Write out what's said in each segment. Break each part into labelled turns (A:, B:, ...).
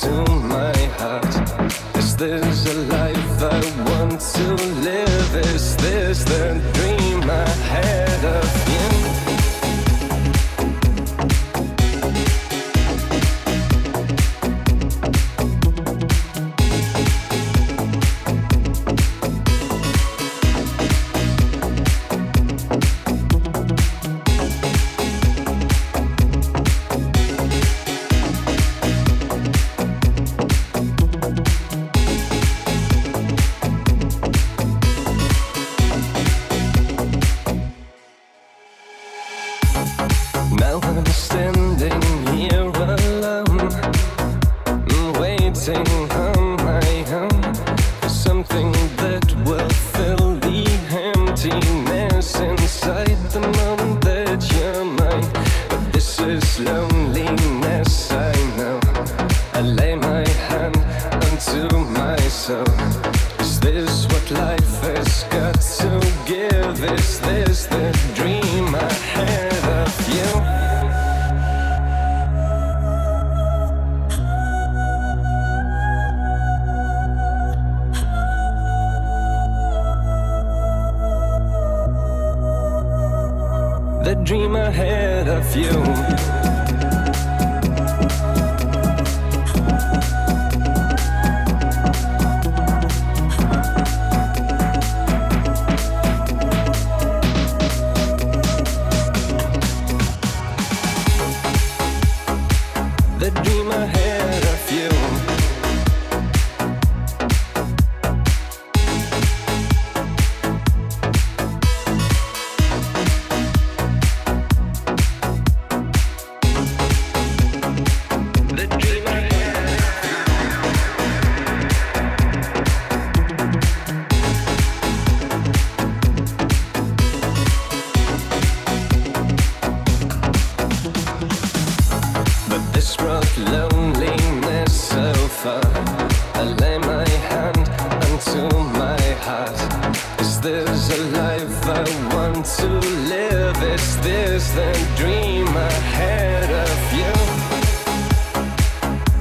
A: to my heart. Is this a life I want to live? Is this the dream I have?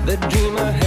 A: the dream I had.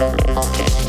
B: Okay.